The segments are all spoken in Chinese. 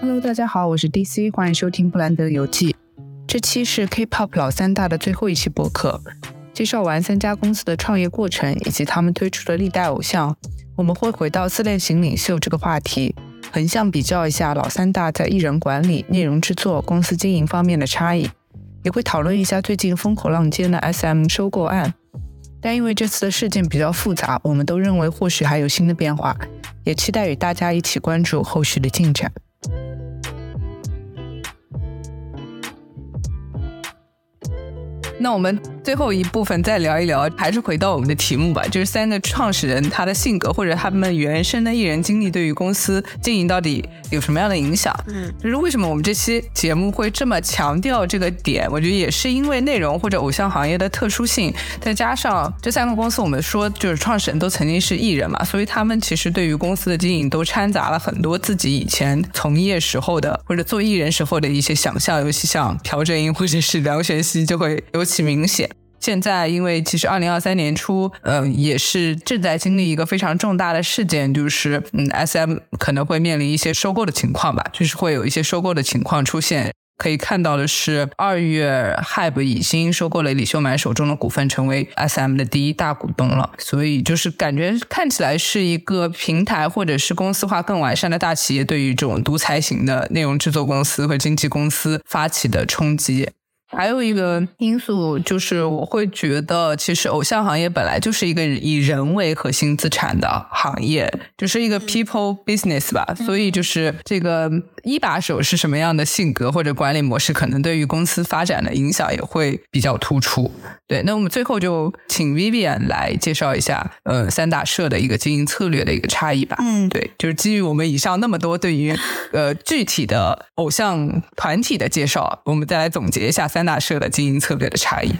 Hello，大家好，我是 DC，欢迎收听布兰德游记。这期是 K-pop 老三大的最后一期播客，介绍完三家公司的创业过程以及他们推出的历代偶像，我们会回到自恋型领袖这个话题，横向比较一下老三大在艺人管理、内容制作、公司经营方面的差异，也会讨论一下最近风口浪尖的 SM 收购案。但因为这次的事件比较复杂，我们都认为或许还有新的变化，也期待与大家一起关注后续的进展。那我们最后一部分再聊一聊，还是回到我们的题目吧，就是三个创始人他的性格或者他们原生的艺人经历对于公司经营到底有什么样的影响？嗯，就是为什么我们这期节目会这么强调这个点？我觉得也是因为内容或者偶像行业的特殊性，再加上这三个公司，我们说就是创始人都曾经是艺人嘛，所以他们其实对于公司的经营都掺杂了很多自己以前从业时候的或者做艺人时候的一些想象，尤其像朴正英或者是梁玄熙就会有。其明显，现在因为其实二零二三年初，嗯，也是正在经历一个非常重大的事件，就是嗯，S M 可能会面临一些收购的情况吧，就是会有一些收购的情况出现。可以看到的是，二月 Hype 已经收购了李秀满手中的股份，成为 S M 的第一大股东了。所以就是感觉看起来是一个平台或者是公司化更完善的大企业，对于这种独裁型的内容制作公司和经纪公司发起的冲击。还有一个因素就是，我会觉得，其实偶像行业本来就是一个以人为核心资产的行业，就是一个 people business 吧。所以，就是这个一把手是什么样的性格或者管理模式，可能对于公司发展的影响也会比较突出。对，那我们最后就请 Vivian 来介绍一下，呃，三大社的一个经营策略的一个差异吧。嗯，对，就是基于我们以上那么多对于呃具体的偶像团体的介绍，我们再来总结一下三三大社的经营策略的差异。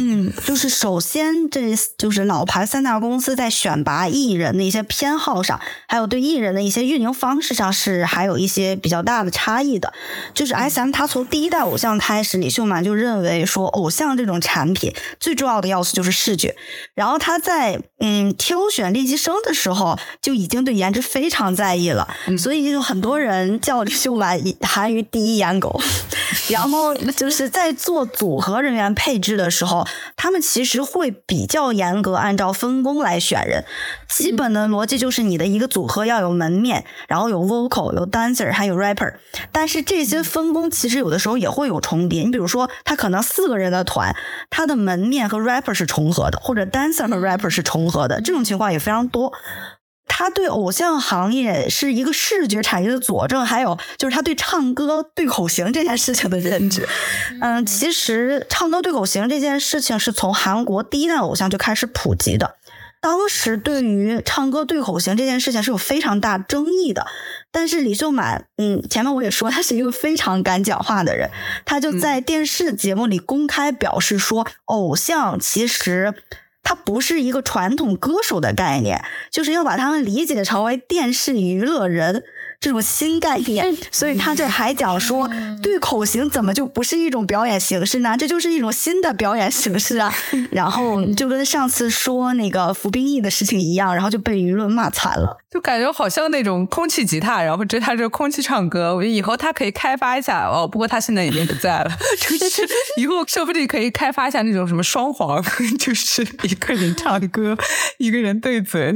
嗯，就是首先，这就是老牌三大公司在选拔艺人的一些偏好上，还有对艺人的一些运营方式上，是还有一些比较大的差异的。就是 S M，他从第一代偶像开始，李秀满就认为说，偶像这种产品最重要的要素就是视觉。然后他在嗯挑选练习生的时候，就已经对颜值非常在意了。所以就很多人叫李秀满韩娱第一颜狗。然后就是在做组合人员配置的时候。他们其实会比较严格，按照分工来选人。基本的逻辑就是，你的一个组合要有门面，然后有 vocal、有 dancer，还有 rapper。但是这些分工其实有的时候也会有重叠。你比如说，他可能四个人的团，他的门面和 rapper 是重合的，或者 dancer 和 rapper 是重合的，这种情况也非常多。他对偶像行业是一个视觉产业的佐证，还有就是他对唱歌对口型这件事情的认知。嗯，其实唱歌对口型这件事情是从韩国第一代偶像就开始普及的。当时对于唱歌对口型这件事情是有非常大争议的，但是李秀满，嗯，前面我也说他是一个非常敢讲话的人，他就在电视节目里公开表示说，偶像其实。它不是一个传统歌手的概念，就是要把他们理解成为电视娱乐人。这种新概念，所以他这还讲说，对口型怎么就不是一种表演形式呢？这就是一种新的表演形式啊！然后就跟上次说那个服兵役的事情一样，然后就被舆论骂惨了。就感觉好像那种空气吉他，然后这他这空气唱歌，我觉得以后他可以开发一下哦。不过他现在已经不在了，就是以后说不定可以开发一下那种什么双簧，就是一个人唱歌，一个人对嘴。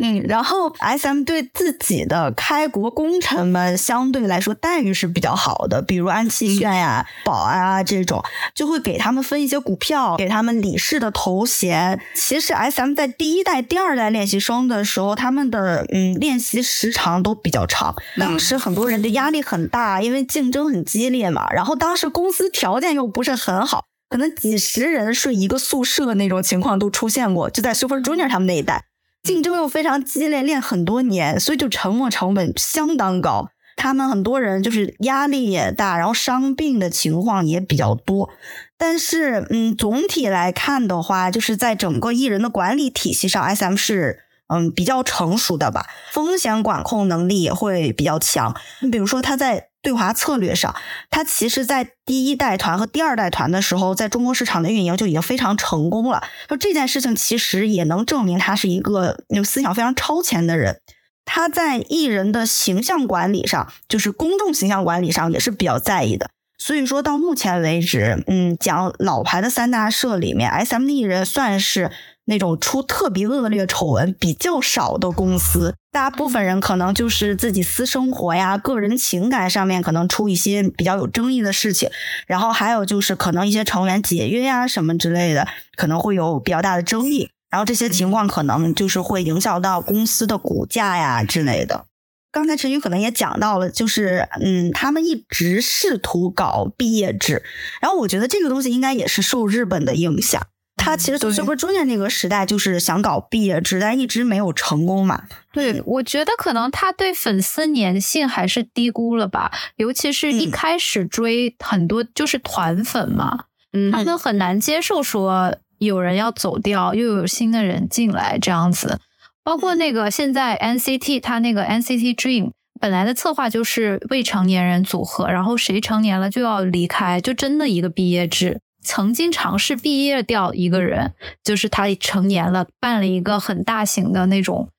嗯，然后 S M 对自己的开国功臣们相对来说待遇是比较好的，比如安七炫呀、保安啊这种，就会给他们分一些股票，给他们理事的头衔。其实 S M 在第一代、第二代练习生的时候，他们的嗯练习时长都比较长。当时很多人的压力很大，因为竞争很激烈嘛。然后当时公司条件又不是很好，可能几十人睡一个宿舍那种情况都出现过，就在 Super Junior 他们那一代。竞争又非常激烈，练很多年，所以就沉没成本相当高。他们很多人就是压力也大，然后伤病的情况也比较多。但是，嗯，总体来看的话，就是在整个艺人的管理体系上，S M 是嗯比较成熟的吧，风险管控能力也会比较强。你比如说他在。对华策略上，它其实，在第一代团和第二代团的时候，在中国市场的运营就已经非常成功了。就这件事情，其实也能证明他是一个有思想非常超前的人。他在艺人的形象管理上，就是公众形象管理上也是比较在意的。所以说到目前为止，嗯，讲老牌的三大社里面，S M 艺人算是那种出特别恶劣丑闻比较少的公司。大部分人可能就是自己私生活呀、个人情感上面可能出一些比较有争议的事情，然后还有就是可能一些成员解约呀什么之类的，可能会有比较大的争议。然后这些情况可能就是会影响到公司的股价呀之类的。刚才陈宇可能也讲到了，就是嗯，他们一直试图搞毕业制，然后我觉得这个东西应该也是受日本的影响。他其实这不是中间那个时代就是想搞毕业制，但一直没有成功嘛。对，我觉得可能他对粉丝粘性还是低估了吧，尤其是一开始追很多就是团粉嘛，嗯，他们很难接受说有人要走掉，又有新的人进来这样子。包括那个现在 NCT，他那个 NCT Dream 本来的策划就是未成年人组合，然后谁成年了就要离开，就真的一个毕业制。曾经尝试毕业掉一个人，就是他成年了，办了一个很大型的那种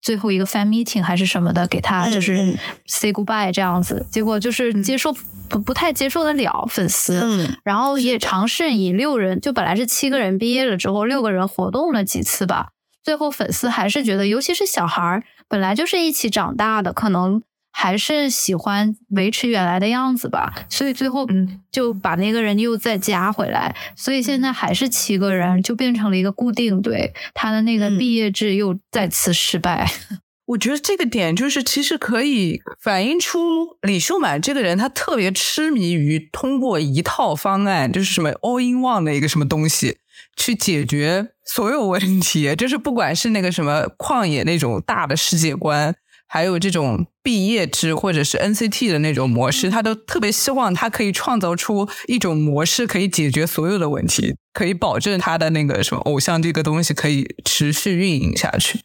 最后一个 fan meeting 还是什么的，给他就是 say goodbye 这样子，结果就是接受不不太接受得了粉丝，然后也尝试以六人，就本来是七个人毕业了之后，六个人活动了几次吧。最后粉丝还是觉得，尤其是小孩儿，本来就是一起长大的，可能还是喜欢维持原来的样子吧。所以最后，嗯，就把那个人又再加回来。所以现在还是七个人，就变成了一个固定队。他的那个毕业制又再次失败。我觉得这个点就是，其实可以反映出李秀满这个人，他特别痴迷于通过一套方案，就是什么 all in one 的一个什么东西。去解决所有问题，就是不管是那个什么旷野那种大的世界观，还有这种毕业制或者是 NCT 的那种模式，他都特别希望他可以创造出一种模式，可以解决所有的问题，可以保证他的那个什么偶像这个东西可以持续运营下去。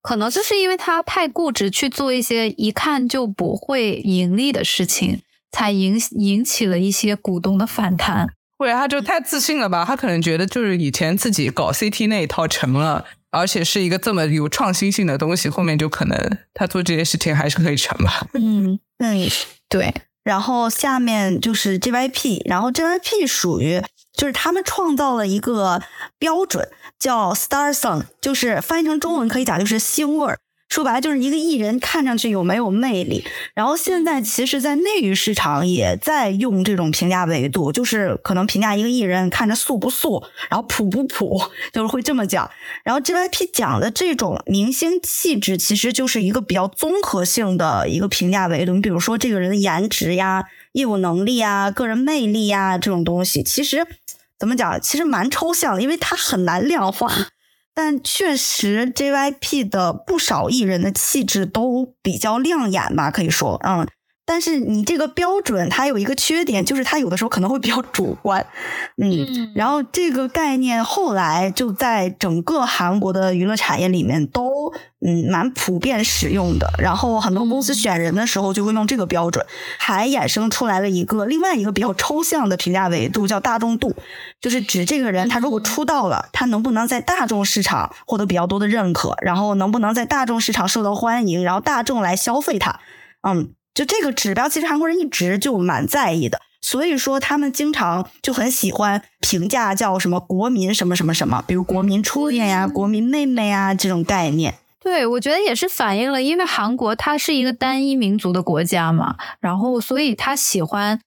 可能就是因为他太固执去做一些一看就不会盈利的事情，才引引起了一些股东的反弹。或者他就太自信了吧？他可能觉得就是以前自己搞 CT 那一套成了，而且是一个这么有创新性的东西，后面就可能他做这些事情还是可以成吧。嗯嗯，对。然后下面就是 JYP，然后 JYP 属于就是他们创造了一个标准，叫 Star Song，就是翻译成中文可以讲就是星味儿。说白了就是一个艺人看上去有没有魅力，然后现在其实，在内娱市场也在用这种评价维度，就是可能评价一个艺人看着素不素，然后普不普，就是会这么讲。然后 JYP 讲的这种明星气质，其实就是一个比较综合性的一个评价维度。你比如说这个人的颜值呀、业务能力啊、个人魅力呀这种东西，其实怎么讲，其实蛮抽象的，因为它很难量化。但确实，JYP 的不少艺人的气质都比较亮眼吧，可以说，嗯。但是你这个标准它有一个缺点，就是它有的时候可能会比较主观，嗯。然后这个概念后来就在整个韩国的娱乐产业里面都嗯蛮普遍使用的。然后很多公司选人的时候就会用这个标准，还衍生出来了一个另外一个比较抽象的评价维度，叫大众度，就是指这个人他如果出道了，他能不能在大众市场获得比较多的认可，然后能不能在大众市场受到欢迎，然后大众来消费他，嗯。就这个指标，其实韩国人一直就蛮在意的，所以说他们经常就很喜欢评价叫什么国民什么什么什么，比如国民初恋呀、国民妹妹啊这种概念。对，我觉得也是反映了，因为韩国它是一个单一民族的国家嘛，然后所以他喜欢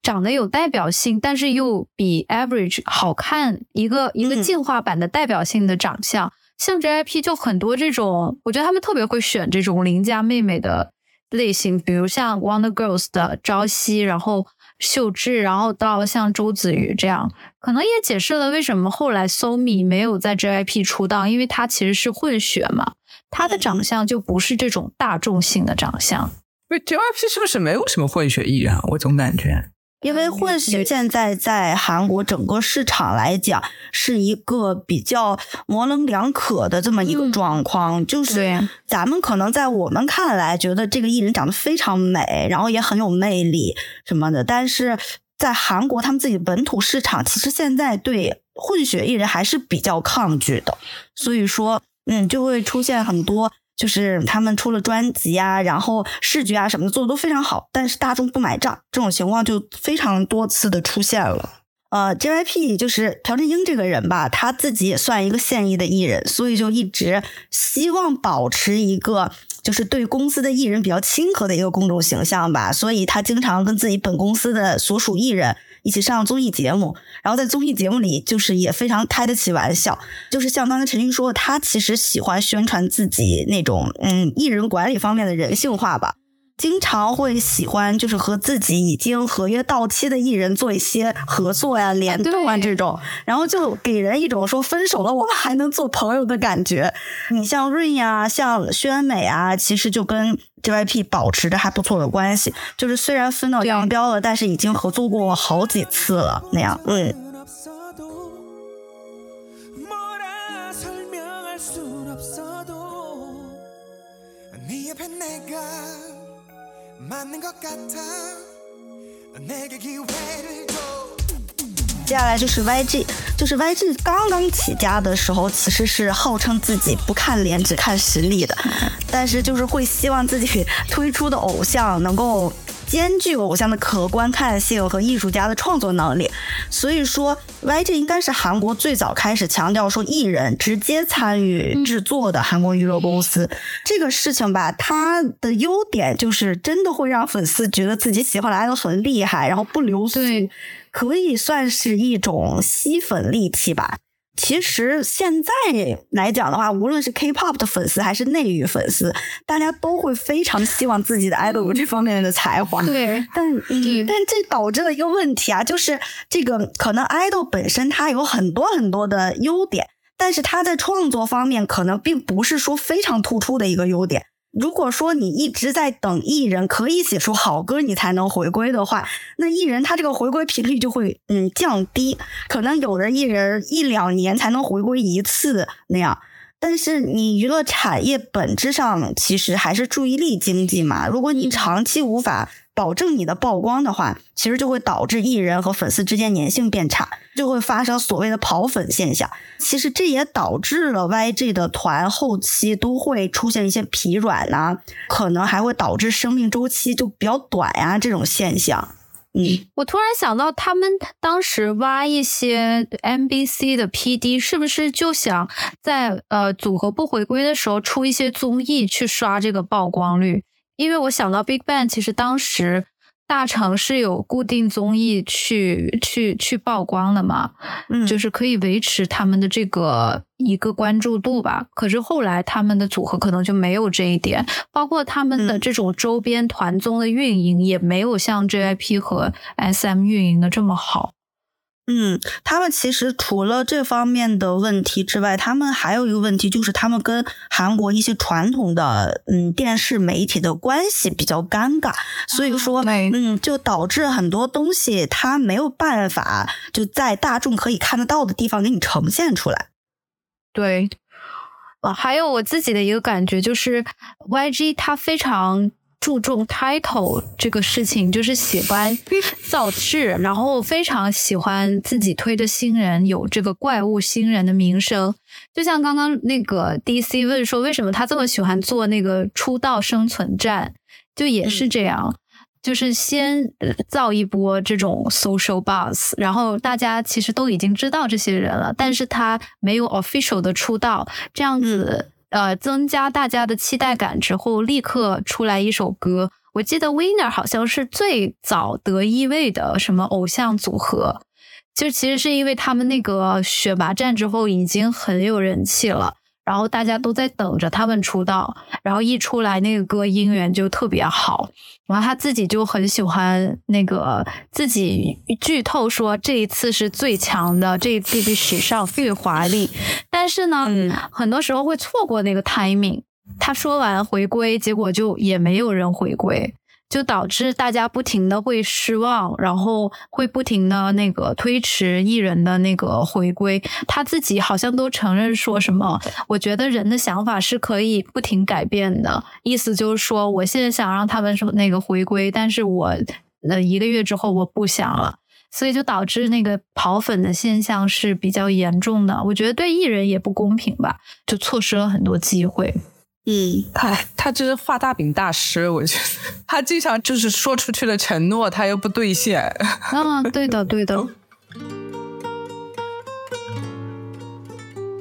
长得有代表性，但是又比 average 好看一个一个进化版的代表性的长相。像 JYP 就很多这种，我觉得他们特别会选这种邻家妹妹的。类型，比如像 Wonder Girls 的朝夕，然后秀智，然后到像周子瑜这样，可能也解释了为什么后来 SoMi 没有在 JYP 出道，因为他其实是混血嘛，他的长相就不是这种大众性的长相。那，JYP 是不是没有什么混血艺人啊？我总感觉。因为混血现在在韩国整个市场来讲是一个比较模棱两可的这么一个状况，就是咱们可能在我们看来觉得这个艺人长得非常美，然后也很有魅力什么的，但是在韩国他们自己本土市场其实现在对混血艺人还是比较抗拒的，所以说嗯就会出现很多就是他们出了专辑啊，然后视觉啊什么的做的都非常好，但是大众不买账，这种情况就非常多次的出现了。呃，JYP 就是朴正英这个人吧，他自己也算一个现役的艺人，所以就一直希望保持一个就是对公司的艺人比较亲和的一个公众形象吧，所以他经常跟自己本公司的所属艺人一起上综艺节目，然后在综艺节目里就是也非常开得起玩笑，就是像刚才陈军说，他其实喜欢宣传自己那种嗯艺人管理方面的人性化吧。经常会喜欢就是和自己已经合约到期的艺人做一些合作呀、联动啊这种，然后就给人一种说分手了我们还能做朋友的感觉。你像润呀、像宣美啊，其实就跟 JYP 保持着还不错的关系，就是虽然分道扬镳了，但是已经合作过好几次了那样。嗯。接下来就是 YG，就是 YG 刚刚起家的时候，其实是号称自己不看脸只看实力的，但是就是会希望自己推出的偶像能够。兼具偶像的可观看性和艺术家的创作能力，所以说 YG 应该是韩国最早开始强调说艺人直接参与制作的韩国娱乐公司。这个事情吧，它的优点就是真的会让粉丝觉得自己喜欢的 idol 很厉害，然后不流俗，可以算是一种吸粉利器吧。其实现在来讲的话，无论是 K-pop 的粉丝还是内娱粉丝，大家都会非常希望自己的 idol 有这方面的才华。对，但嗯，但这导致了一个问题啊，就是这个可能 idol 本身它有很多很多的优点，但是它在创作方面可能并不是说非常突出的一个优点。如果说你一直在等艺人可以写出好歌，你才能回归的话，那艺人他这个回归频率就会嗯降低，可能有的艺人一两年才能回归一次那样。但是你娱乐产业本质上其实还是注意力经济嘛，如果你长期无法。保证你的曝光的话，其实就会导致艺人和粉丝之间粘性变差，就会发生所谓的跑粉现象。其实这也导致了 YG 的团后期都会出现一些疲软呐，可能还会导致生命周期就比较短呀这种现象。嗯，我突然想到，他们当时挖一些 MBC 的 PD，是不是就想在呃组合不回归的时候出一些综艺去刷这个曝光率？因为我想到 Big Bang，其实当时大城是有固定综艺去去去曝光的嘛，嗯，就是可以维持他们的这个一个关注度吧。可是后来他们的组合可能就没有这一点，包括他们的这种周边团综的运营也没有像 JYP 和 SM 运营的这么好。嗯，他们其实除了这方面的问题之外，他们还有一个问题，就是他们跟韩国一些传统的嗯电视媒体的关系比较尴尬，所以说嗯，就导致很多东西他没有办法就在大众可以看得到的地方给你呈现出来。对，啊，还有我自己的一个感觉就是 YG 它非常。注重 title 这个事情，就是喜欢 造势，然后非常喜欢自己推的新人有这个怪物新人的名声。就像刚刚那个 DC 问说，为什么他这么喜欢做那个出道生存战，就也是这样，就是先造一波这种 social buzz，然后大家其实都已经知道这些人了，但是他没有 official 的出道，这样子。呃，增加大家的期待感之后，立刻出来一首歌。我记得 Winner 好像是最早得一位的什么偶像组合，就其实是因为他们那个选拔战之后已经很有人气了。然后大家都在等着他们出道，然后一出来那个歌音源就特别好，然后他自己就很喜欢那个自己剧透说这一次是最强的，这一次比史上最华丽，但是呢，很多时候会错过那个 timing。他说完回归，结果就也没有人回归。就导致大家不停的会失望，然后会不停的那个推迟艺人的那个回归。他自己好像都承认说什么，我觉得人的想法是可以不停改变的。意思就是说，我现在想让他们说那个回归，但是我呃一个月之后我不想了，所以就导致那个跑粉的现象是比较严重的。我觉得对艺人也不公平吧，就错失了很多机会。嗯，他他就是画大饼大师，我觉得他经常就是说出去的承诺，他又不兑现。啊，对的，对的。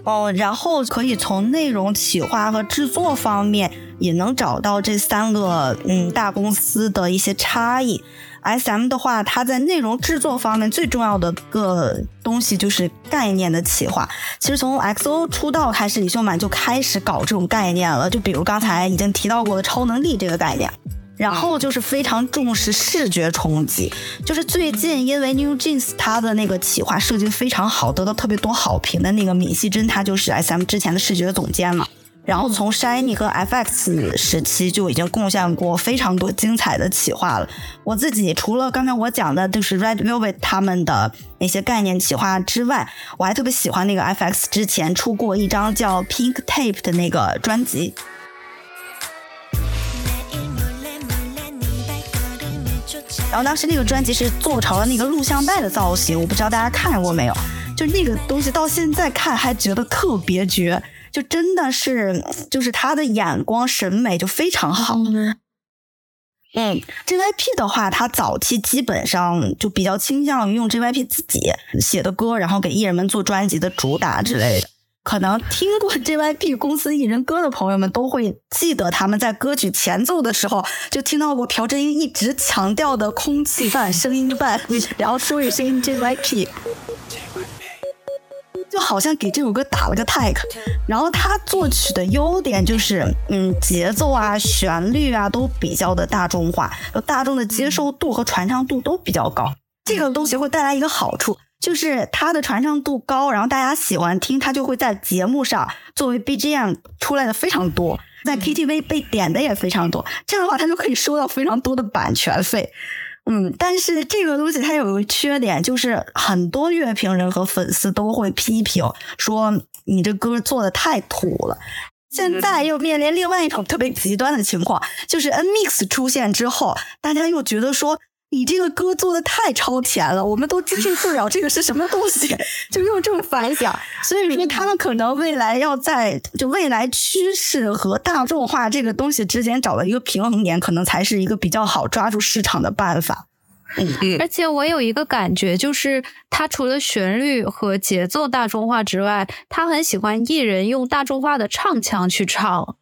哦，然后可以从内容企划和制作方面也能找到这三个嗯大公司的一些差异。S M 的话，它在内容制作方面最重要的个东西就是概念的企划。其实从 X O 出道开始，李秀满就开始搞这种概念了。就比如刚才已经提到过的超能力这个概念，然后就是非常重视视觉冲击。就是最近因为 New Jeans 它的那个企划设计非常好，得到特别多好评的那个闵熙珍，她就是 S M 之前的视觉总监嘛。然后从 Shiny 和 FX 时期就已经贡献过非常多精彩的企划了。我自己除了刚才我讲的，就是 Red Velvet 他们的那些概念企划之外，我还特别喜欢那个 FX 之前出过一张叫 Pink Tape 的那个专辑。然后当时那个专辑是做成了那个录像带的造型，我不知道大家看过没有？就那个东西到现在看还觉得特别绝。就真的是，就是他的眼光审美就非常好。嗯，JYP 的话，他早期基本上就比较倾向于用 JYP 自己写的歌，然后给艺人们做专辑的主打之类的。可能听过 JYP 公司艺人歌的朋友们都会记得，他们在歌曲前奏的时候就听到过朴真英一直强调的空气伴、声音伴，然后说一声 JYP。就好像给这首歌打了个 tag，然后他作曲的优点就是，嗯，节奏啊、旋律啊都比较的大众化，大众的接受度和传唱度都比较高。这个东西会带来一个好处，就是它的传唱度高，然后大家喜欢听，它就会在节目上作为 BGM 出来的非常多，在 KTV 被点的也非常多。这样的话，它就可以收到非常多的版权费。嗯，但是这个东西它有一个缺点，就是很多乐评人和粉丝都会批评说你这歌做的太土了。现在又面临另外一种特别极端的情况，就是 N Mix 出现之后，大家又觉得说你这个歌做的太超前了，我们都接受不了这个是什么东西，就用这种反响。所以说他们可能未来要在就未来趋势和大众化这个东西之间找到一个平衡点，可能才是一个比较好抓住市场的办法。嗯，而且我有一个感觉，就是他除了旋律和节奏大众化之外，他很喜欢艺人用大众化的唱腔去唱。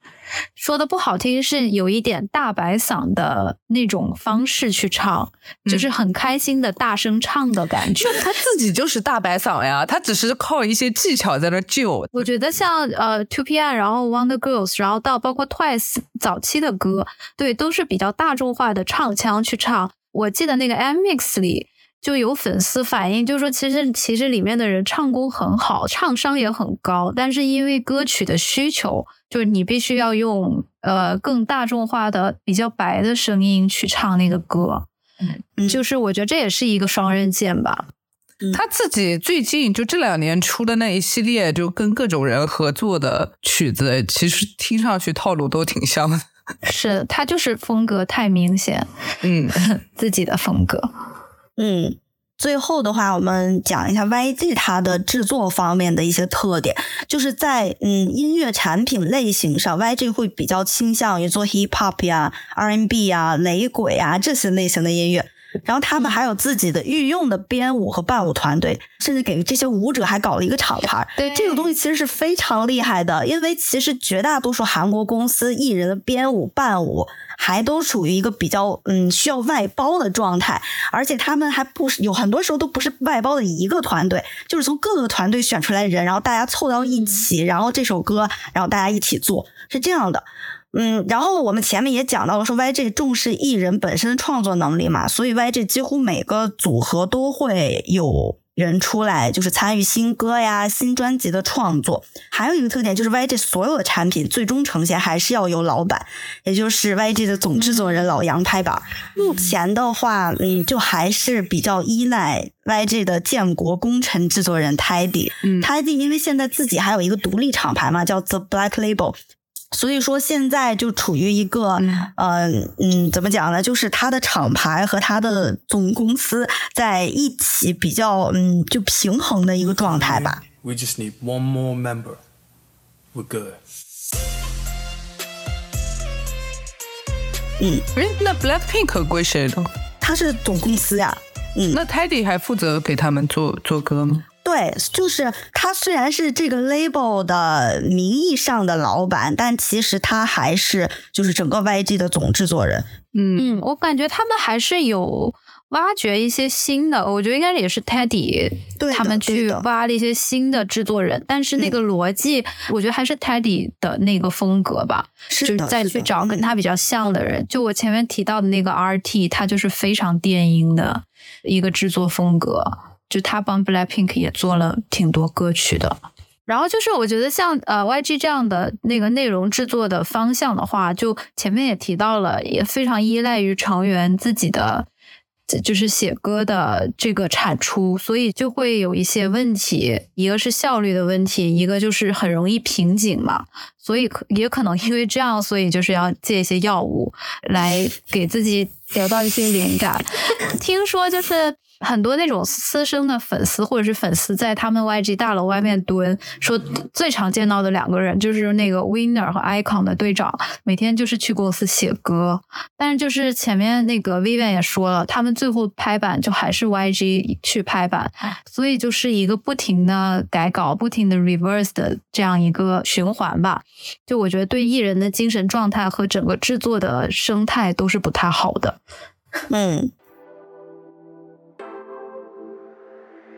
说的不好听，是有一点大白嗓的那种方式去唱，就是很开心的大声唱的感觉。他自己就是大白嗓呀，他只是靠一些技巧在那救。我觉得像呃 Two PM，然后 Wonder Girls，然后到包括 Twice 早期的歌，对，都是比较大众化的唱腔去唱。我记得那个 M Mix 里就有粉丝反映，就是说其实其实里面的人唱功很好，唱商也很高，但是因为歌曲的需求，就是你必须要用呃更大众化的、比较白的声音去唱那个歌，嗯，就是我觉得这也是一个双刃剑吧。他自己最近就这两年出的那一系列，就跟各种人合作的曲子，其实听上去套路都挺像的。是他就是风格太明显，嗯，自己的风格，嗯。最后的话，我们讲一下 YG 它的制作方面的一些特点，就是在嗯音乐产品类型上，YG 会比较倾向于做 Hip Hop 呀、R&B 呀、雷鬼啊这些类型的音乐。然后他们还有自己的御用的编舞和伴舞团队，甚至给这些舞者还搞了一个厂牌。对这个东西其实是非常厉害的，因为其实绝大多数韩国公司艺人的编舞伴舞还都属于一个比较嗯需要外包的状态，而且他们还不是有很多时候都不是外包的一个团队，就是从各个团队选出来的人，然后大家凑到一起，然后这首歌，然后大家一起做，是这样的。嗯，然后我们前面也讲到了，说 YG 重视艺人本身的创作能力嘛，所以 YG 几乎每个组合都会有人出来，就是参与新歌呀、新专辑的创作。还有一个特点就是 YG 所有的产品最终呈现还是要由老板，也就是 YG 的总制作人老杨拍板。目前的话，嗯，就还是比较依赖 YG 的建国功臣制作人 Tidy。嗯，Tidy 因为现在自己还有一个独立厂牌嘛，叫 The Black Label。所以说现在就处于一个，嗯嗯，怎么讲呢？就是他的厂牌和他的总公司在一起比较，嗯，就平衡的一个状态吧。We just need one more member. We're good. 嗯，哎，那 Blackpink 归谁的？他是总公司呀。嗯，那 Teddy 还负责给他们做做歌吗？对，就是他虽然是这个 label 的名义上的老板，但其实他还是就是整个 YG 的总制作人。嗯嗯，我感觉他们还是有挖掘一些新的，我觉得应该也是 Teddy 他们去挖了一些新的制作人，但是那个逻辑，我觉得还是 Teddy 的那个风格吧，就是再去找跟他比较像的人。就我前面提到的那个 RT，他就是非常电音的一个制作风格。就他帮 Blackpink 也做了挺多歌曲的，然后就是我觉得像呃 YG 这样的那个内容制作的方向的话，就前面也提到了，也非常依赖于成员自己的就是写歌的这个产出，所以就会有一些问题，一个是效率的问题，一个就是很容易瓶颈嘛，所以可也可能因为这样，所以就是要借一些药物来给自己得到一些灵感。听说就是。很多那种私生的粉丝或者是粉丝在他们 YG 大楼外面蹲，说最常见到的两个人就是那个 Winner 和 Icon 的队长，每天就是去公司写歌。但是就是前面那个 Vivian 也说了，他们最后拍板就还是 YG 去拍板，所以就是一个不停的改稿、不停的 reverse 的这样一个循环吧。就我觉得对艺人的精神状态和整个制作的生态都是不太好的。嗯。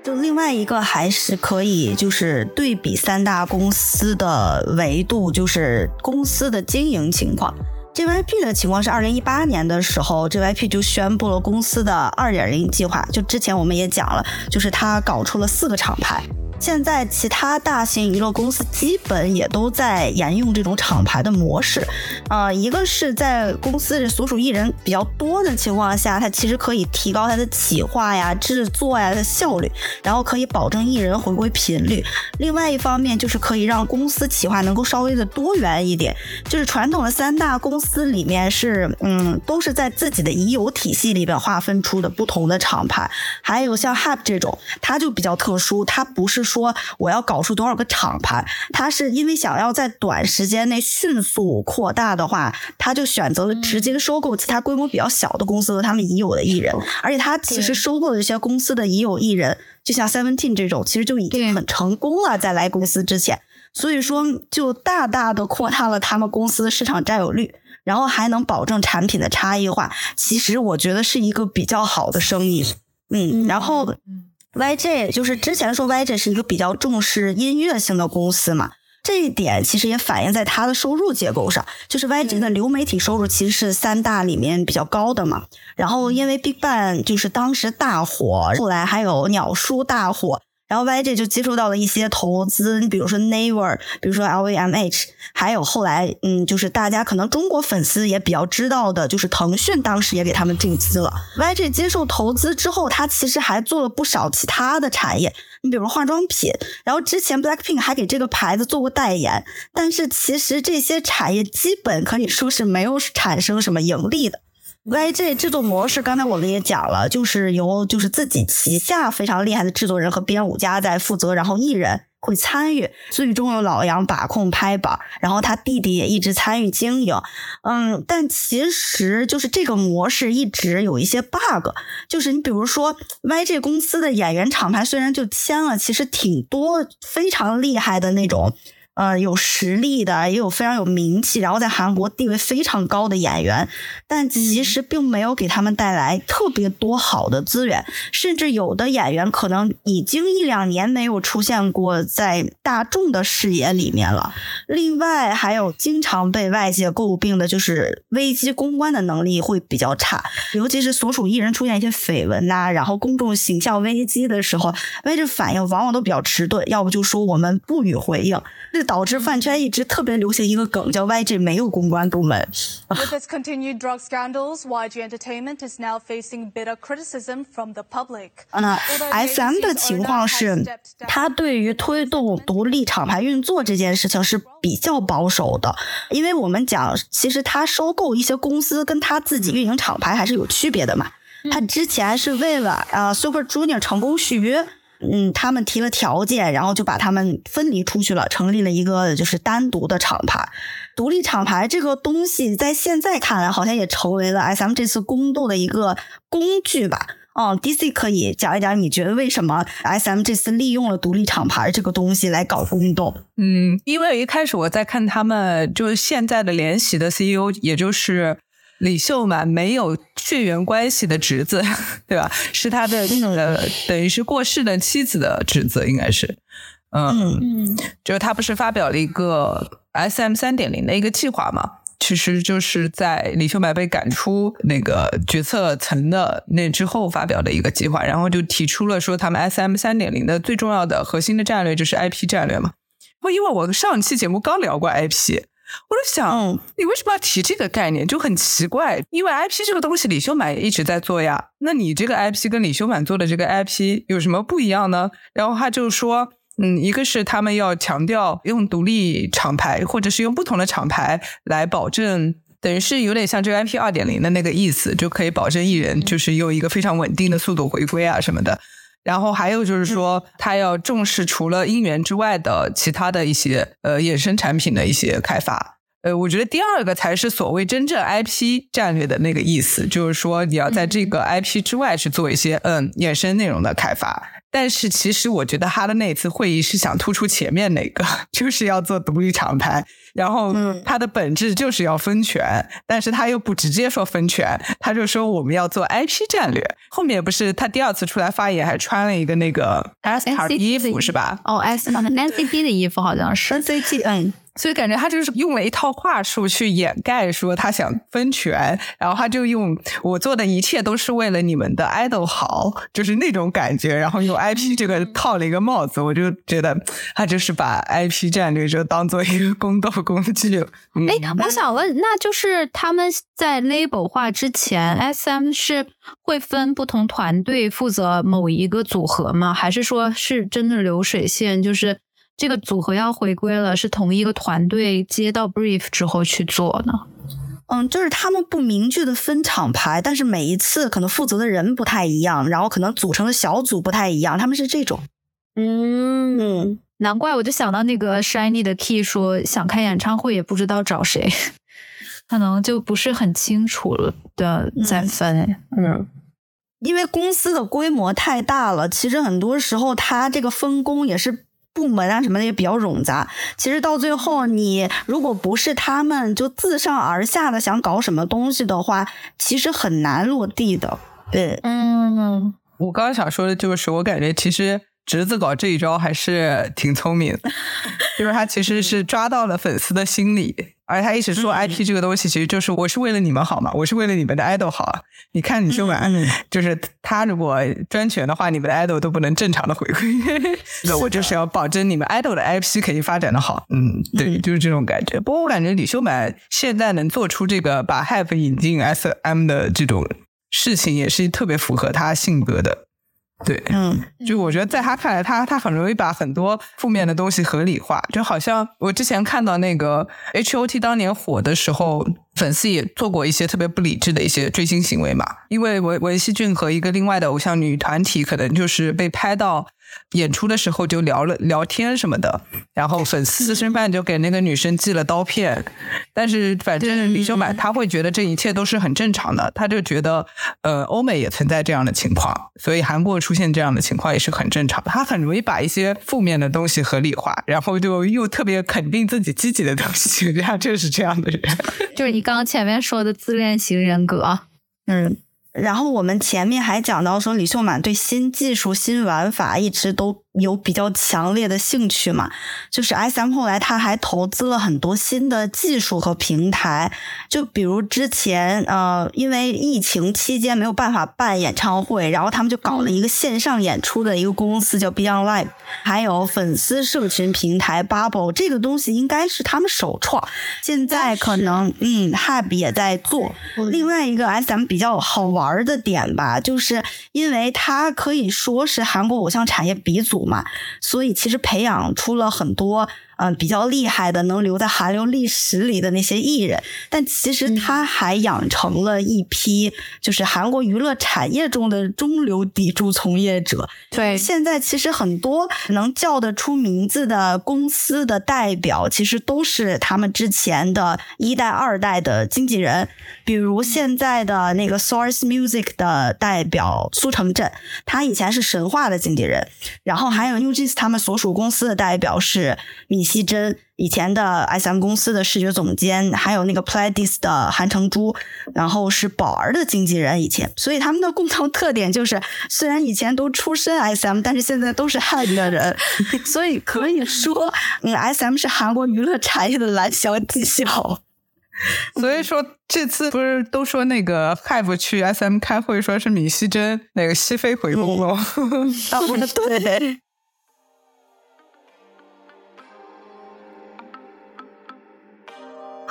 就另外一个还是可以，就是对比三大公司的维度，就是公司的经营情况。JYP 的情况是，二零一八年的时候，JYP 就宣布了公司的二点零计划。就之前我们也讲了，就是他搞出了四个厂牌。现在其他大型娱乐公司基本也都在沿用这种厂牌的模式，呃，一个是在公司所属艺人比较多的情况下，它其实可以提高它的企划呀、制作呀的效率，然后可以保证艺人回归频率。另外一方面就是可以让公司企划能够稍微的多元一点。就是传统的三大公司里面是，嗯，都是在自己的已有体系里边划分出的不同的厂牌。还有像 HYBE 这种，它就比较特殊，它不是。说我要搞出多少个厂牌，他是因为想要在短时间内迅速扩大的话，他就选择了直接收购其他规模比较小的公司和他们已有的艺人，而且他其实收购的这些公司的已有艺人，就像 Seventeen 这种，其实就已经很成功了，在来公司之前，所以说就大大的扩大了他们公司的市场占有率，然后还能保证产品的差异化，其实我觉得是一个比较好的生意，嗯，然后。YG 就是之前说 YG 是一个比较重视音乐性的公司嘛，这一点其实也反映在它的收入结构上，就是 YG 的流媒体收入其实是三大里面比较高的嘛。然后因为 BigBang 就是当时大火，后来还有鸟叔大火。然后 YG 就接触到了一些投资，你比如说 Naver，比如说 LVMH，还有后来，嗯，就是大家可能中国粉丝也比较知道的，就是腾讯当时也给他们注资了。YG 接受投资之后，他其实还做了不少其他的产业，你比如化妆品，然后之前 Blackpink 还给这个牌子做过代言，但是其实这些产业基本可以说是没有产生什么盈利的。YG 制作模式，刚才我们也讲了，就是由就是自己旗下非常厉害的制作人和编舞家在负责，然后艺人会参与，最终由老杨把控拍板，然后他弟弟也一直参与经营。嗯，但其实就是这个模式一直有一些 bug，就是你比如说 YG 公司的演员厂牌虽然就签了，其实挺多非常厉害的那种。呃，有实力的，也有非常有名气，然后在韩国地位非常高的演员，但其实并没有给他们带来特别多好的资源，甚至有的演员可能已经一两年没有出现过在大众的视野里面了。另外，还有经常被外界诟病的就是危机公关的能力会比较差，尤其是所属艺人出现一些绯闻呐，然后公众形象危机的时候，外界反应往往都比较迟钝，要不就说我们不予回应。这导致饭圈一直特别流行一个梗，叫 YG 没有公关部门。With its continued drug scandals, YG Entertainment is now facing bitter criticism from the public. 那 SM 的情况是，他对于推动独立厂牌运作这件事情是比较保守的，因为我们讲，其实他收购一些公司跟他自己运营厂牌还是有区别的嘛。他之前是为了呃 Super Junior 成功续约。嗯，他们提了条件，然后就把他们分离出去了，成立了一个就是单独的厂牌。独立厂牌这个东西，在现在看来，好像也成为了 SM 这次宫斗的一个工具吧。哦，DC 可以讲一讲，你觉得为什么 SM 这次利用了独立厂牌这个东西来搞宫斗？嗯，因为一开始我在看他们，就是现在的联席的 CEO，也就是李秀满没有血缘关系的侄子，对吧？是他的呃，等于是过世的妻子的侄子，应该是。嗯嗯，就是他不是发表了一个 SM 三点零的一个计划嘛？其实就是在李秀满被赶出那个决策层的那之后发表的一个计划，然后就提出了说他们 SM 三点零的最重要的核心的战略就是 IP 战略嘛。不，因为我上期节目刚聊过 IP，我就想，你为什么要提这个概念？就很奇怪，因为 IP 这个东西李修满也一直在做呀，那你这个 IP 跟李修满做的这个 IP 有什么不一样呢？然后他就说。嗯，一个是他们要强调用独立厂牌，或者是用不同的厂牌来保证，等于是有点像这个 IP 二点零的那个意思，就可以保证艺人就是用一个非常稳定的速度回归啊什么的。然后还有就是说，他要重视除了音源之外的其他的一些呃衍生产品的一些开发。呃，我觉得第二个才是所谓真正 IP 战略的那个意思，就是说你要在这个 IP 之外去做一些嗯衍生内容的开发。但是其实我觉得他的那次会议是想突出前面那个，就是要做独立厂牌，然后他的本质就是要分权，但是他又不直接说分权，他就说我们要做 IP 战略。后面不是他第二次出来发言还穿了一个那个 S 卡的衣服是吧？哦，S NCT 的衣服好像是 NCT，嗯。所以感觉他就是用了一套话术去掩盖，说他想分权，然后他就用我做的一切都是为了你们的 idol 好，就是那种感觉，然后用 IP 这个套了一个帽子，我就觉得他就是把 IP 战略就当做一个宫斗工具。哎，我想问，那就是他们在 label 化之前，SM 是会分不同团队负责某一个组合吗？还是说是真的流水线？就是。这个组合要回归了，是同一个团队接到 brief 之后去做呢？嗯，就是他们不明确的分厂牌，但是每一次可能负责的人不太一样，然后可能组成的小组不太一样，他们是这种。嗯，难怪我就想到那个 Shiny 的 Key 说想开演唱会也不知道找谁，可能就不是很清楚了的在分。嗯，因为公司的规模太大了，其实很多时候他这个分工也是。部门啊什么的也比较冗杂，其实到最后，你如果不是他们就自上而下的想搞什么东西的话，其实很难落地的。对，嗯，我刚刚想说的就是，我感觉其实侄子搞这一招还是挺聪明，就是他其实是抓到了粉丝的心理。而他一直说 IP 这个东西，其实就是我是为了你们好嘛，我是为了你们的 idol 好。你看，你说完，就是他如果专权的话，你们的 idol 都不能正常的回归。那我就是要保证你们 idol 的 IP 可以发展的好。嗯，对，就是这种感觉。不过我感觉李秀满现在能做出这个把 Hype 引进 SM 的这种事情，也是特别符合他性格的。对，嗯，就我觉得在他看来，他他很容易把很多负面的东西合理化，就好像我之前看到那个 H O T 当年火的时候，粉丝也做过一些特别不理智的一些追星行为嘛，因为文文熙俊和一个另外的偶像女团体，可能就是被拍到。演出的时候就聊了聊天什么的，然后粉丝申办就给那个女生寄了刀片，但是反正李秀满他会觉得这一切都是很正常的，他就觉得呃欧美也存在这样的情况，所以韩国出现这样的情况也是很正常的。他很容易把一些负面的东西合理化，然后就又特别肯定自己积极的东西，这样就是这样的人，就是你刚刚前面说的自恋型人格，嗯。然后我们前面还讲到说，李秀满对新技术、新玩法一直都。有比较强烈的兴趣嘛？就是 S M 后来他还投资了很多新的技术和平台，就比如之前呃，因为疫情期间没有办法办演唱会，然后他们就搞了一个线上演出的一个公司叫 Beyond Live，还有粉丝社群平台 Bubble，这个东西应该是他们首创。现在可能嗯，Hub 也在做。另外一个 S M 比较好玩的点吧，就是因为它可以说是韩国偶像产业鼻祖。嘛，所以其实培养出了很多嗯，比较厉害的，能留在韩流历史里的那些艺人，但其实他还养成了一批就是韩国娱乐产业中的中流砥柱从业者。对，现在其实很多能叫得出名字的公司的代表，其实都是他们之前的一代、二代的经纪人，比如现在的那个 Source Music 的代表苏成镇，他以前是神话的经纪人，然后还有 New Jeans 他们所属公司的代表是米。希珍以前的 SM 公司的视觉总监，还有那个 Pledis 的韩成珠，然后是宝儿的经纪人以前，所以他们的共同特点就是，虽然以前都出身 SM，但是现在都是 HYBE 的人，所以可以说，嗯，SM 是韩国娱乐产业的蓝翔技校。所以说这次不是都说那个 Have 去 SM 开会，说是米希珍那个西非回宫了？啊，对。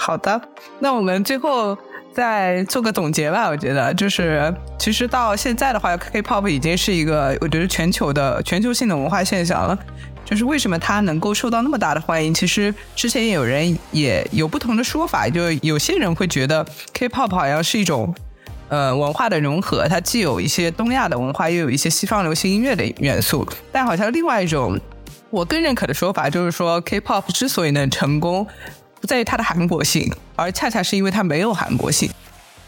好的，那我们最后再做个总结吧。我觉得，就是其实到现在的话，K-pop 已经是一个我觉得全球的全球性的文化现象了。就是为什么它能够受到那么大的欢迎？其实之前有人也有不同的说法，就有些人会觉得 K-pop 好像是一种呃文化的融合，它既有一些东亚的文化，又有一些西方流行音乐的元素。但好像另外一种我更认可的说法就是说，K-pop 之所以能成功。不在于它的韩国性，而恰恰是因为它没有韩国性，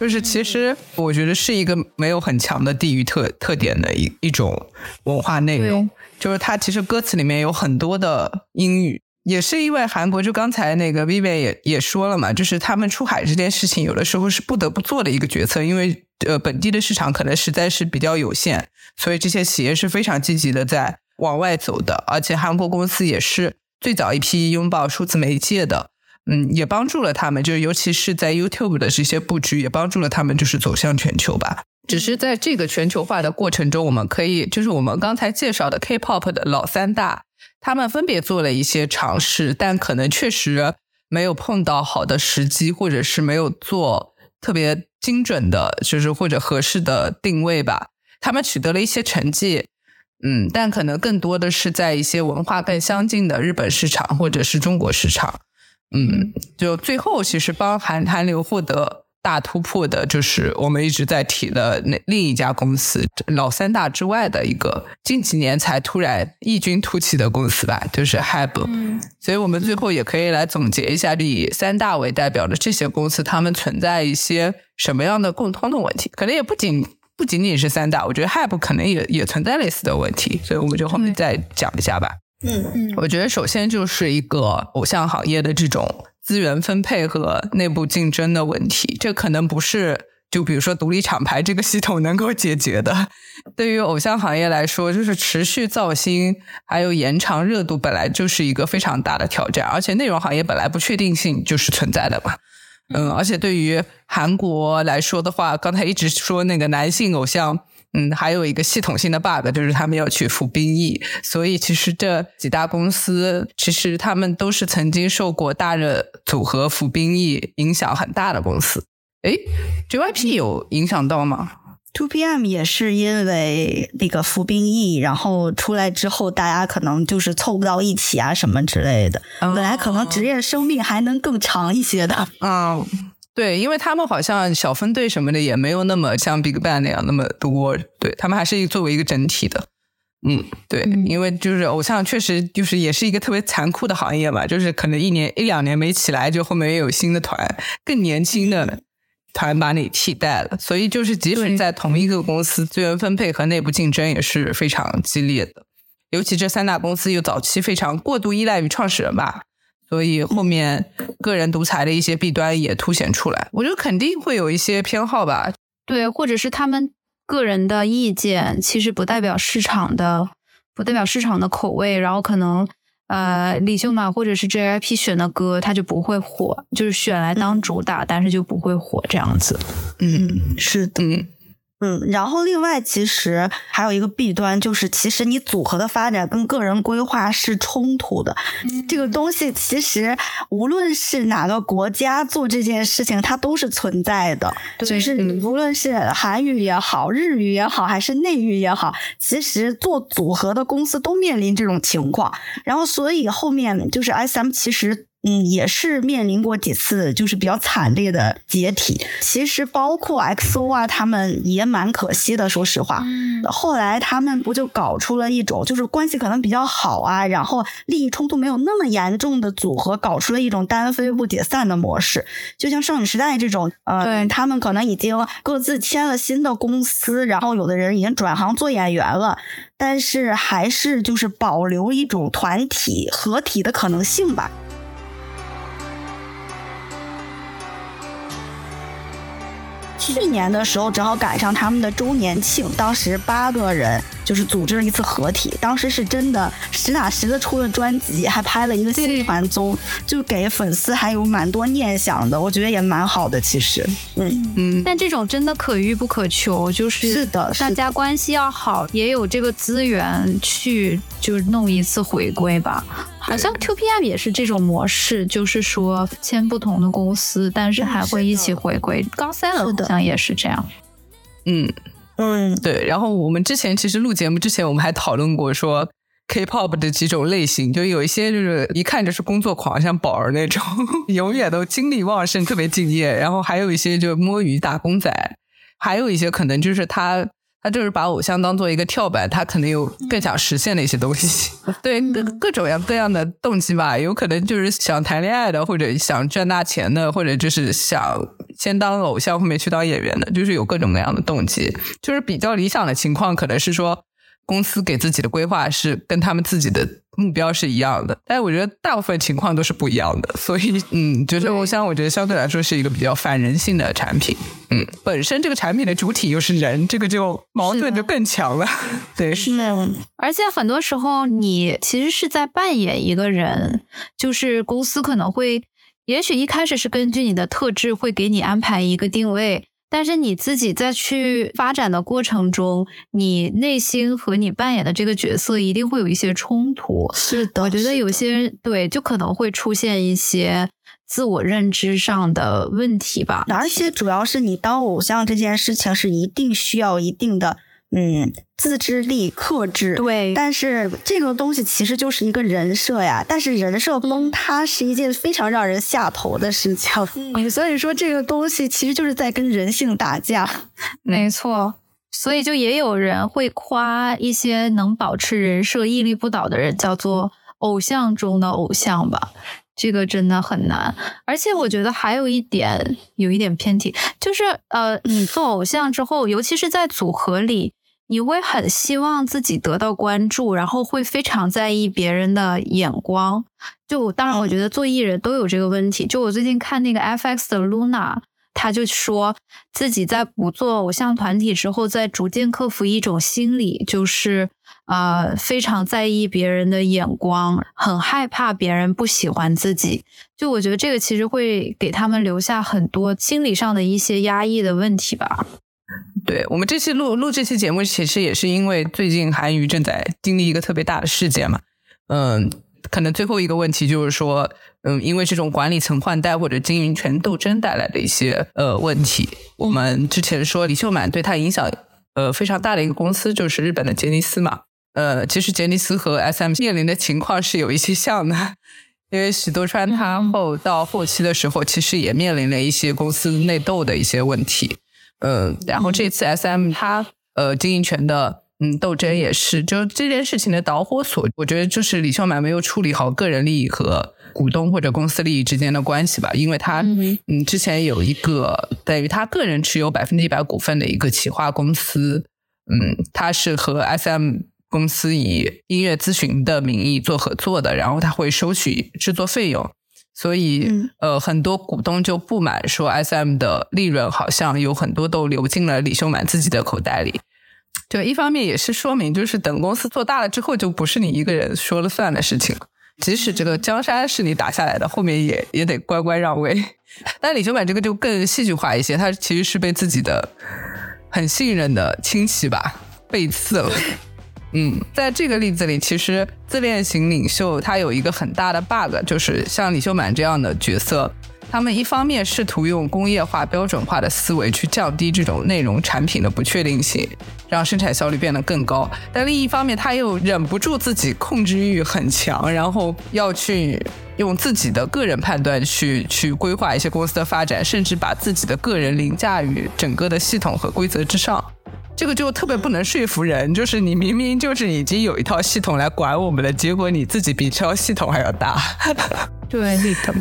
就是其实我觉得是一个没有很强的地域特特点的一一种文化内容。就是它其实歌词里面有很多的英语，也是因为韩国就刚才那个 Vivi 也也说了嘛，就是他们出海这件事情有的时候是不得不做的一个决策，因为呃本地的市场可能实在是比较有限，所以这些企业是非常积极的在往外走的，而且韩国公司也是最早一批拥抱数字媒介的。嗯，也帮助了他们，就是尤其是在 YouTube 的这些布局，也帮助了他们，就是走向全球吧。只是在这个全球化的过程中，我们可以，就是我们刚才介绍的 K-pop 的老三大，他们分别做了一些尝试，但可能确实没有碰到好的时机，或者是没有做特别精准的，就是或者合适的定位吧。他们取得了一些成绩，嗯，但可能更多的是在一些文化更相近的日本市场或者是中国市场。嗯，就最后其实帮韩韩流获得大突破的，就是我们一直在提的那另一家公司，老三大之外的一个近几年才突然异军突起的公司吧，就是 HYBE。嗯，所以我们最后也可以来总结一下，以三大为代表的这些公司，他们存在一些什么样的共通的问题？可能也不仅不仅仅是三大，我觉得 HYBE 可能也也存在类似的问题，所以我们就后面再讲一下吧。嗯嗯，我觉得首先就是一个偶像行业的这种资源分配和内部竞争的问题，这可能不是就比如说独立厂牌这个系统能够解决的。对于偶像行业来说，就是持续造星还有延长热度，本来就是一个非常大的挑战，而且内容行业本来不确定性就是存在的嘛。嗯，而且对于韩国来说的话，刚才一直说那个男性偶像。嗯，还有一个系统性的 bug，就是他们要去服兵役，所以其实这几大公司，其实他们都是曾经受过大热组合服兵役影响很大的公司。诶 JYP 有影响到吗？Two PM 也是因为那个服兵役，然后出来之后，大家可能就是凑不到一起啊，什么之类的。本来可能职业生命还能更长一些的。嗯。对，因为他们好像小分队什么的也没有那么像 Big Bang 那样那么多，对他们还是作为一个整体的，嗯，对，因为就是偶像确实就是也是一个特别残酷的行业嘛，就是可能一年一两年没起来，就后面又有新的团，更年轻的团把你替代了，所以就是即使在同一个公司，资源分配和内部竞争也是非常激烈的，尤其这三大公司又早期非常过度依赖于创始人吧。所以后面个人独裁的一些弊端也凸显出来，我觉得肯定会有一些偏好吧。对，或者是他们个人的意见，其实不代表市场的，不代表市场的口味。然后可能呃，李秀满或者是 JYP 选的歌，他就不会火，就是选来当主打，但是就不会火这样子。嗯，是的。嗯，然后另外其实还有一个弊端，就是其实你组合的发展跟个人规划是冲突的。这个东西其实无论是哪个国家做这件事情，它都是存在的。就是无论是韩语也好，日语也好，还是内娱也好，其实做组合的公司都面临这种情况。然后所以后面就是 S M 其实。嗯，也是面临过几次就是比较惨烈的解体。其实包括 XO 啊，他们也蛮可惜的。说实话，后来他们不就搞出了一种就是关系可能比较好啊，然后利益冲突没有那么严重的组合，搞出了一种单飞不解散的模式。就像少女时代这种，呃，他们可能已经各自签了新的公司，然后有的人已经转行做演员了，但是还是就是保留一种团体合体的可能性吧。去年的时候正好赶上他们的周年庆，当时八个人就是组织了一次合体，当时是真的实打实的出了专辑，还拍了一个新团综，就给粉丝还有蛮多念想的，我觉得也蛮好的。其实，嗯嗯，但这种真的可遇不可求，就是是的，大家关系要好，也有这个资源去就弄一次回归吧。好像 Two PM 也是这种模式，就是说签不同的公司，但是还会一起回归。刚三了好像也是这样。嗯嗯，对。然后我们之前其实录节目之前，我们还讨论过说 K-pop 的几种类型，就有一些就是一看就是工作狂，像宝儿那种，永远都精力旺盛，特别敬业。然后还有一些就摸鱼打工仔，还有一些可能就是他。他就是把偶像当做一个跳板，他可能有更想实现的一些东西，对各种样各样的动机吧，有可能就是想谈恋爱的，或者想赚大钱的，或者就是想先当偶像后面去当演员的，就是有各种各样的动机。就是比较理想的情况，可能是说公司给自己的规划是跟他们自己的。目标是一样的，但是我觉得大部分情况都是不一样的，所以嗯，就是我想，我觉得相对来说是一个比较反人性的产品。嗯，本身这个产品的主体又是人，这个就矛盾就更强了。对，是那样。而且很多时候你其实是在扮演一个人，就是公司可能会，也许一开始是根据你的特质会给你安排一个定位。但是你自己在去发展的过程中，你内心和你扮演的这个角色一定会有一些冲突。是的，我觉得有些对，就可能会出现一些自我认知上的问题吧。而且主要是你当偶像这件事情是一定需要一定的。嗯，自制力、克制，对，但是这个东西其实就是一个人设呀。但是人设崩，塌是一件非常让人下头的事情。嗯，所以说这个东西其实就是在跟人性打架。没错，所以就也有人会夸一些能保持人设屹立不倒的人，叫做偶像中的偶像吧。这个真的很难，而且我觉得还有一点有一点偏题，就是呃，你做偶像之后，尤其是在组合里。你会很希望自己得到关注，然后会非常在意别人的眼光。就当然，我觉得做艺人都有这个问题。就我最近看那个 FX 的 Luna，他就说自己在不做偶像团体之后，在逐渐克服一种心理，就是呃非常在意别人的眼光，很害怕别人不喜欢自己。就我觉得这个其实会给他们留下很多心理上的一些压抑的问题吧。对我们这期录录这期节目，其实也是因为最近韩娱正在经历一个特别大的事件嘛。嗯，可能最后一个问题就是说，嗯，因为这种管理层换代或者经营权斗争带来的一些呃问题，我们之前说李秀满对他影响呃非常大的一个公司就是日本的杰尼斯嘛。呃，其实杰尼斯和 SM 面临的情况是有一些像的，因为许多川他后到后期的时候，其实也面临了一些公司内斗的一些问题。嗯，然后这次 S M 它呃经营权的嗯斗争也是，就这件事情的导火索，我觉得就是李秀满没有处理好个人利益和股东或者公司利益之间的关系吧，因为他嗯之前有一个等于他个人持有百分之一百股份的一个企划公司，嗯，他是和 S M 公司以音乐咨询的名义做合作的，然后他会收取制作费用。所以，呃，很多股东就不满说，S M 的利润好像有很多都流进了李秀满自己的口袋里。对，一方面也是说明，就是等公司做大了之后，就不是你一个人说了算的事情。即使这个江山是你打下来的，后面也也得乖乖让位。但李秀满这个就更戏剧化一些，他其实是被自己的很信任的亲戚吧背刺了。嗯，在这个例子里，其实自恋型领袖他有一个很大的 bug，就是像李秀满这样的角色，他们一方面试图用工业化、标准化的思维去降低这种内容产品的不确定性，让生产效率变得更高；但另一方面，他又忍不住自己控制欲很强，然后要去用自己的个人判断去去规划一些公司的发展，甚至把自己的个人凌驾于整个的系统和规则之上。这个就特别不能说服人，就是你明明就是已经有一套系统来管我们的，结果你自己比这套系统还要大。对，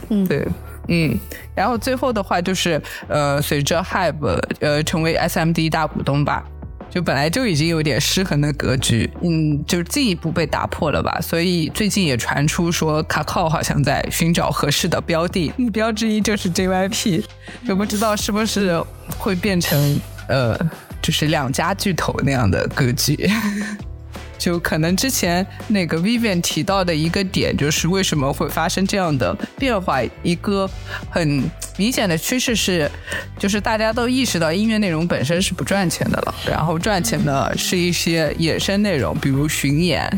嗯，对，嗯，然后最后的话就是，呃，随着 Hype 呃成为 SMD 大股东吧，就本来就已经有点失衡的格局，嗯，就进一步被打破了吧。所以最近也传出说，卡靠好像在寻找合适的标的，目标之一就是 JYP，也不知道是不是会变成呃。就是两家巨头那样的格局，就可能之前那个 Vivian 提到的一个点，就是为什么会发生这样的变化？一个很明显的趋势是，就是大家都意识到音乐内容本身是不赚钱的了，然后赚钱的是一些衍生内容，比如巡演。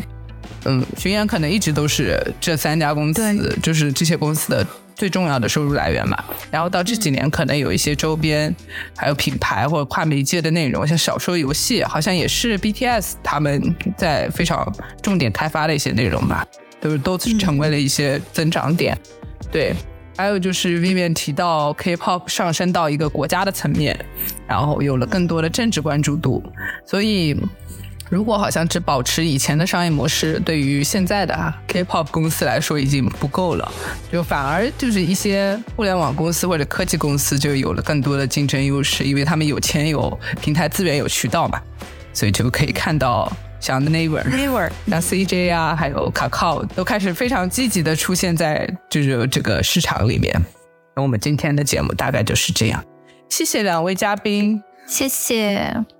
嗯，巡演可能一直都是这三家公司，就是这些公司的。最重要的收入来源嘛，然后到这几年可能有一些周边，还有品牌或者跨媒介的内容，像小说游戏，好像也是 BTS 他们在非常重点开发的一些内容吧，就是都成为了一些增长点。对，还有就是 Vivian 提到 K-pop 上升到一个国家的层面，然后有了更多的政治关注度，所以。如果好像只保持以前的商业模式，对于现在的 K-pop 公司来说已经不够了，就反而就是一些互联网公司或者科技公司就有了更多的竞争优势，因为他们有钱、有平台资源、有渠道嘛，所以就可以看到像 Naver、Naver、像 CJ 啊，还有 Kakao 都开始非常积极的出现在就是这个市场里面。那我们今天的节目大概就是这样，谢谢两位嘉宾，谢谢。